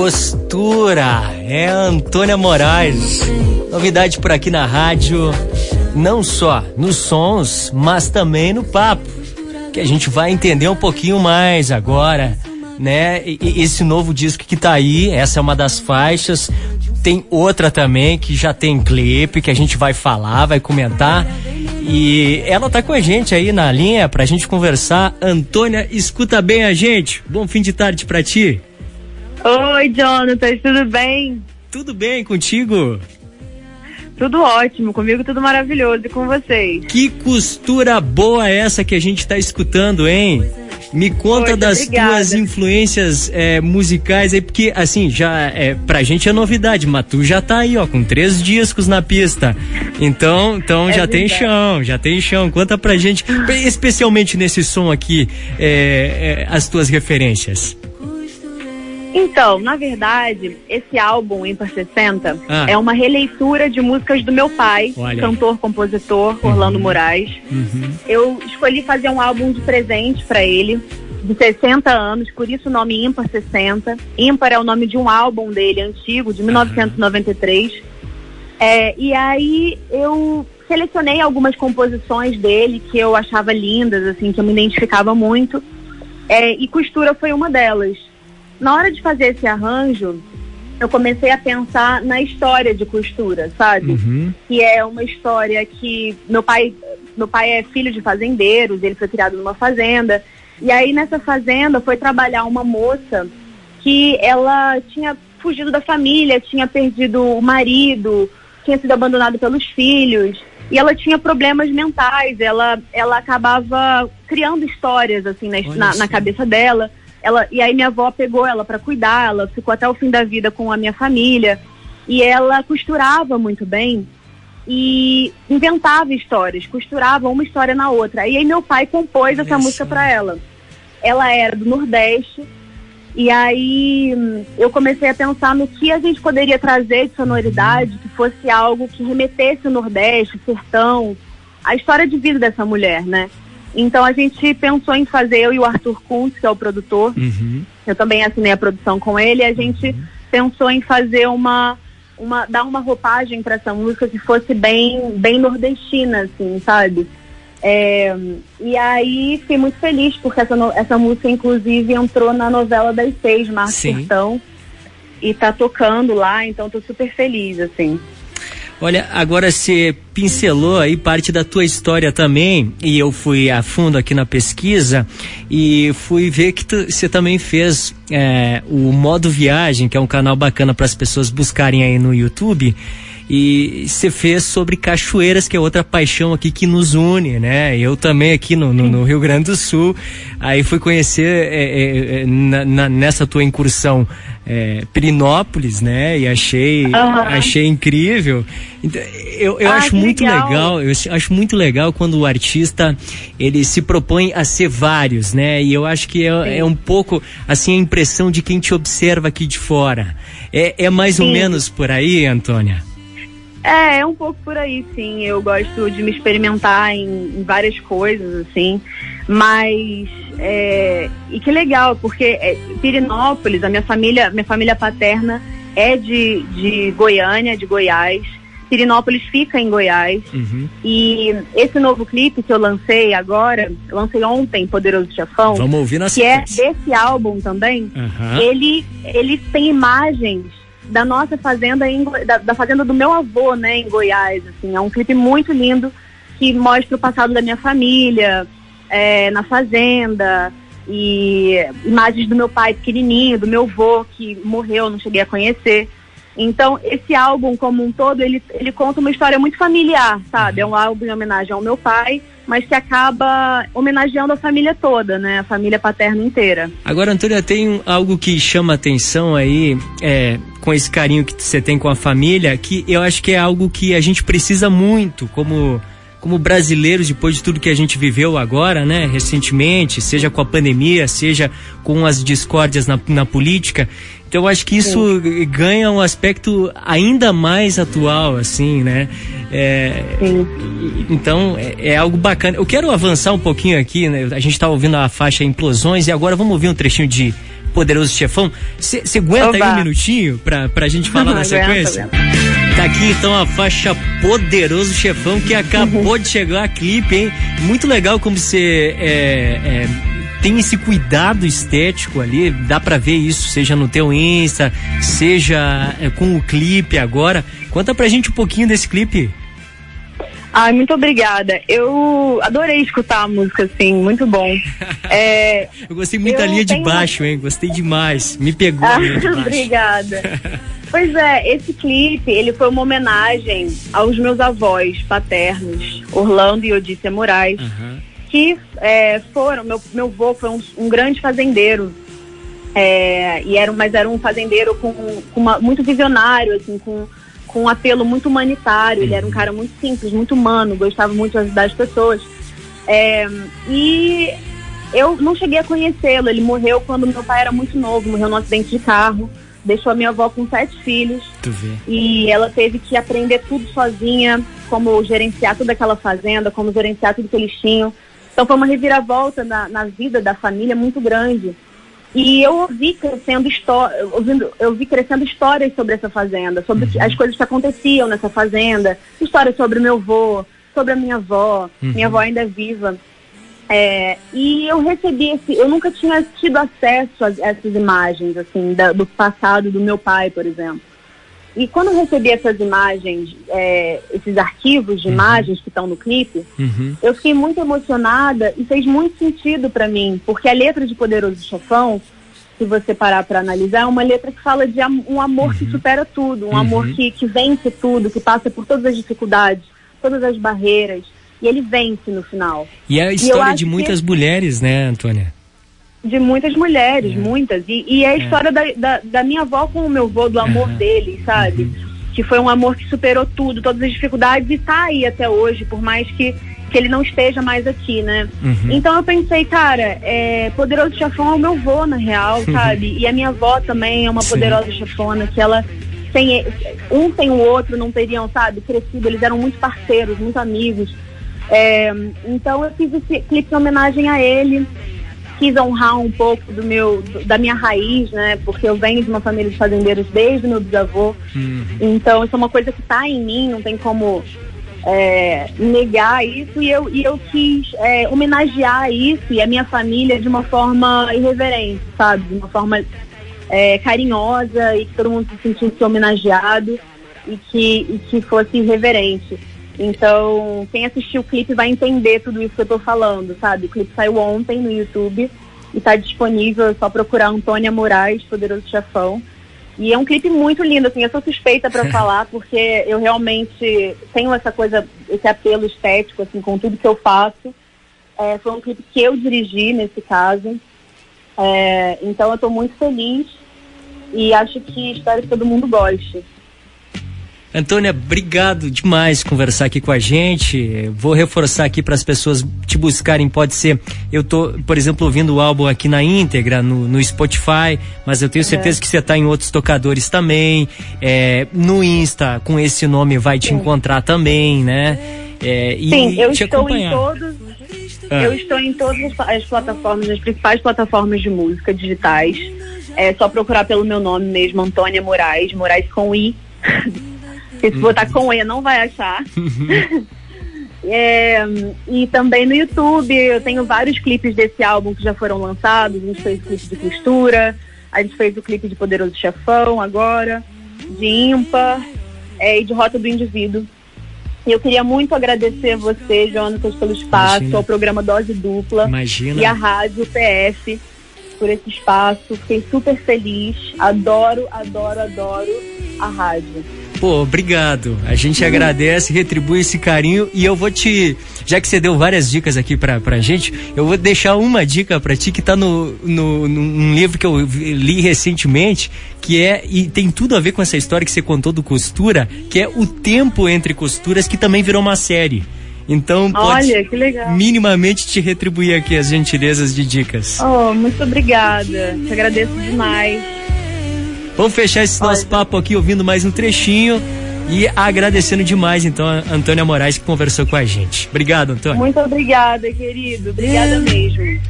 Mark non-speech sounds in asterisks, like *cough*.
Costura, é Antônia Moraes. Novidade por aqui na rádio, não só nos sons, mas também no papo, que a gente vai entender um pouquinho mais agora, né? E, esse novo disco que tá aí, essa é uma das faixas. Tem outra também que já tem clipe, que a gente vai falar, vai comentar. E ela tá com a gente aí na linha pra gente conversar. Antônia, escuta bem a gente. Bom fim de tarde pra ti. Oi, Jonathan, tudo bem? Tudo bem contigo? Tudo ótimo, comigo tudo maravilhoso e com vocês. Que costura boa essa que a gente tá escutando, hein? Me conta das obrigada. tuas influências é, musicais aí, porque assim, já é, pra gente é novidade, mas tu já tá aí, ó, com três discos na pista. Então, então é já verdade. tem chão, já tem chão. Conta pra gente, especialmente nesse som aqui, é, é, as tuas referências. Então, na verdade, esse álbum, Ímpar 60, ah. é uma releitura de músicas do meu pai, Olha. cantor, compositor, Orlando uhum. Moraes. Uhum. Eu escolhi fazer um álbum de presente para ele, de 60 anos, por isso o nome Ímpar 60. Ímpar é o nome de um álbum dele antigo, de 1993. Uhum. É, e aí eu selecionei algumas composições dele que eu achava lindas, assim, que eu me identificava muito. É, e costura foi uma delas na hora de fazer esse arranjo, eu comecei a pensar na história de costura, sabe? Uhum. Que é uma história que meu pai, meu pai é filho de fazendeiros, ele foi criado numa fazenda. E aí nessa fazenda foi trabalhar uma moça que ela tinha fugido da família, tinha perdido o marido, tinha sido abandonado pelos filhos e ela tinha problemas mentais. Ela, ela acabava criando histórias assim na, na, na cabeça dela. Ela, e aí minha avó pegou ela para cuidar, ela ficou até o fim da vida com a minha família. E ela costurava muito bem e inventava histórias, costurava uma história na outra. E aí meu pai compôs essa música para ela. Ela era do Nordeste. E aí eu comecei a pensar no que a gente poderia trazer de sonoridade que fosse algo que remetesse o Nordeste, o sertão, a história de vida dessa mulher, né? Então a gente pensou em fazer, eu e o Arthur Kuntz, que é o produtor, uhum. eu também assinei a produção com ele, a gente uhum. pensou em fazer uma, uma dar uma roupagem para essa música que fosse bem, bem nordestina, assim, sabe? É, e aí fiquei muito feliz, porque essa, essa música, inclusive, entrou na novela das seis, Marcos Sertão, e tá tocando lá, então tô super feliz, assim. Olha, agora você pincelou aí parte da tua história também, e eu fui a fundo aqui na pesquisa e fui ver que você também fez é, o Modo Viagem, que é um canal bacana para as pessoas buscarem aí no YouTube. E você fez sobre cachoeiras, que é outra paixão aqui que nos une, né? Eu também aqui no, no, no Rio Grande do Sul, aí fui conhecer é, é, é na, na, nessa tua incursão é, Pirinópolis, né? E achei, uhum. achei incrível. Então, eu, eu ah, acho muito legal. legal. eu acho muito legal quando o artista ele se propõe a ser vários, né? E eu acho que é, é um pouco assim a impressão de quem te observa aqui de fora. É, é mais Sim. ou menos por aí, Antônia? É, é um pouco por aí, sim. Eu gosto de me experimentar em, em várias coisas, assim. Mas é, e que legal, porque é, Pirinópolis, a minha família, minha família paterna é de, de Goiânia, de Goiás. Pirinópolis fica em Goiás. Uhum. E esse novo clipe que eu lancei agora, eu lancei ontem, Poderoso Chefão. Vamos ouvir na Que é desse álbum também. Uhum. Ele, ele tem imagens da nossa fazenda, em, da, da, fazenda do meu avô, né, em Goiás, assim, é um clipe muito lindo que mostra o passado da minha família, é, na fazenda, e imagens do meu pai pequenininho, do meu avô que morreu, não cheguei a conhecer. Então, esse álbum como um todo, ele, ele conta uma história muito familiar, sabe? É um álbum em homenagem ao meu pai, mas que acaba homenageando a família toda, né? A família paterna inteira. Agora, Antônia, tem algo que chama atenção aí, é, com esse carinho que você tem com a família, que eu acho que é algo que a gente precisa muito como como brasileiros, depois de tudo que a gente viveu agora, né, recentemente, seja com a pandemia, seja com as discórdias na, na política, então eu acho que isso Sim. ganha um aspecto ainda mais atual, assim, né? É, então é, é, algo bacana. Eu quero avançar um pouquinho aqui, né? A gente está ouvindo a faixa Implosões e agora vamos ouvir um trechinho de Poderoso Chefão. Você aguenta Oba. aí um minutinho pra, pra gente *laughs* falar na sequência? Tá aqui então a faixa Poderoso Chefão que acabou de chegar a clipe, hein? Muito legal como você é, é, tem esse cuidado estético ali, dá para ver isso, seja no teu Insta, seja é, com o clipe agora. Conta pra gente um pouquinho desse clipe. Ai, muito obrigada. Eu adorei escutar a música, assim, muito bom. *laughs* É, eu gostei muito da linha tenho... de baixo, hein? Gostei demais. Me pegou a linha de *laughs* baixo. obrigada. *laughs* pois é, esse clipe, ele foi uma homenagem aos meus avós paternos, Orlando e Odícia Moraes, uhum. que é, foram, meu, meu avô foi um, um grande fazendeiro, é, e era, mas era um fazendeiro com, com uma, muito visionário, assim, com com um apelo muito humanitário. Ele era um cara muito simples, muito humano, gostava muito de ajudar as pessoas. É, e eu não cheguei a conhecê-lo. Ele morreu quando meu pai era muito novo, morreu num acidente de carro. Deixou a minha avó com sete filhos. E ela teve que aprender tudo sozinha, como gerenciar toda aquela fazenda, como gerenciar tudo que eles tinham. Então foi uma reviravolta na, na vida da família muito grande. E eu ouvi crescendo ouvindo, eu vi crescendo histórias sobre essa fazenda, sobre uhum. as coisas que aconteciam nessa fazenda, histórias sobre meu avô, sobre a minha avó, uhum. minha avó ainda é viva. É, e eu recebi esse, eu nunca tinha tido acesso a essas imagens, assim, da, do passado do meu pai, por exemplo. E quando eu recebi essas imagens, é, esses arquivos de uhum. imagens que estão no clipe, uhum. eu fiquei muito emocionada e fez muito sentido para mim, porque a letra de Poderoso Chefão, se você parar para analisar, é uma letra que fala de um amor uhum. que supera tudo, um amor uhum. que, que vence tudo, que passa por todas as dificuldades, todas as barreiras, e ele vence no final. E é a história de muitas que... mulheres, né, Antônia? de muitas mulheres, é. muitas. E, e é a é. história da, da, da, minha avó com o meu avô, do amor uhum. dele, sabe? Uhum. Que foi um amor que superou tudo, todas as dificuldades e tá aí até hoje, por mais que, que ele não esteja mais aqui, né? Uhum. Então eu pensei, cara, é, Poderoso Chefão é o meu avô, na real, uhum. sabe? E a minha avó também é uma Sim. poderosa chefona, que ela sem um sem o outro não teriam, sabe, crescido, eles eram muito parceiros, muito amigos. É, então eu fiz esse clipe em homenagem a ele quis honrar um pouco do meu, da minha raiz, né? Porque eu venho de uma família de fazendeiros desde meu bisavô. Uhum. Então, isso é uma coisa que está em mim, não tem como é, negar isso. E eu, e eu quis é, homenagear isso e a minha família de uma forma irreverente, sabe? De uma forma é, carinhosa e que todo mundo se sentisse homenageado e que, e que fosse irreverente. Então, quem assistiu o clipe vai entender tudo isso que eu tô falando, sabe? O clipe saiu ontem no YouTube e está disponível, é só procurar Antônia Moraes, Poderoso Chefão. E é um clipe muito lindo, assim, eu sou suspeita para *laughs* falar, porque eu realmente tenho essa coisa, esse apelo estético, assim, com tudo que eu faço. É, foi um clipe que eu dirigi nesse caso. É, então eu estou muito feliz e acho que espero que todo mundo goste. Antônia, obrigado demais conversar aqui com a gente. Vou reforçar aqui para as pessoas te buscarem. Pode ser, eu tô, por exemplo, ouvindo o álbum aqui na íntegra no, no Spotify, mas eu tenho certeza é. que você está em outros tocadores também. É, no Insta, com esse nome, vai te Sim. encontrar também, né? É, e Sim, eu estou acompanhar. em todos. Ah. Eu estou em todas as plataformas, as principais plataformas de música digitais. É só procurar pelo meu nome mesmo, Antônia Moraes, Moraes com I. *laughs* Porque se botar com E não vai achar. *laughs* É, e também no YouTube, eu tenho vários clipes desse álbum que já foram lançados. A gente fez o clipe de costura, a gente fez o clipe de Poderoso Chefão agora, de ímpar é, e de Rota do Indivíduo. E eu queria muito agradecer a você, Jonatas, pelo espaço, Imagina. ao programa Dose Dupla Imagina. e à Rádio PF por esse espaço. Fiquei super feliz. Adoro, adoro, adoro a rádio. Pô, obrigado. A gente agradece, retribui esse carinho e eu vou te. Já que você deu várias dicas aqui pra, pra gente, eu vou deixar uma dica pra ti que tá no, no, num livro que eu li recentemente, que é. E tem tudo a ver com essa história que você contou do costura, que é o tempo entre costuras, que também virou uma série. Então, pode Olha, que legal. minimamente te retribuir aqui as gentilezas de dicas. Oh, muito obrigada. Te agradeço demais. Vamos fechar esse nosso papo aqui ouvindo mais um trechinho e agradecendo demais, então, a Antônia Moraes que conversou com a gente. Obrigado, Antônia. Muito obrigada, querido. Obrigada mesmo.